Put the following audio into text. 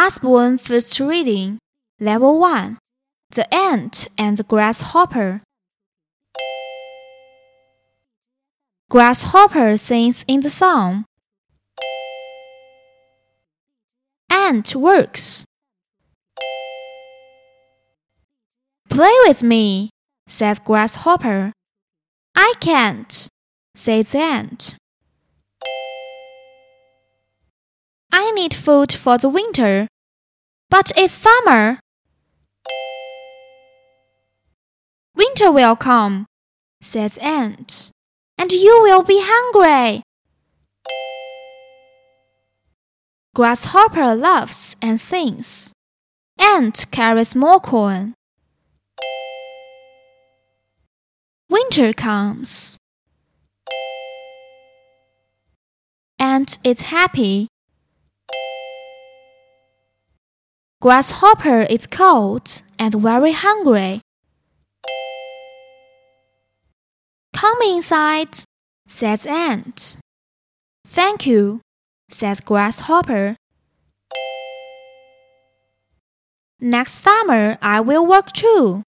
Usborne First Reading, Level 1 The Ant and the Grasshopper. Grasshopper sings in the song. Ant works. Play with me, says Grasshopper. I can't, says the ant. Need food for the winter, but it's summer. Winter will come, says ant, and you will be hungry. Grasshopper laughs and sings. Ant carries more corn. Winter comes. Ant is happy. Grasshopper is cold and very hungry. Come inside, says Ant. Thank you, says Grasshopper. Next summer I will work too.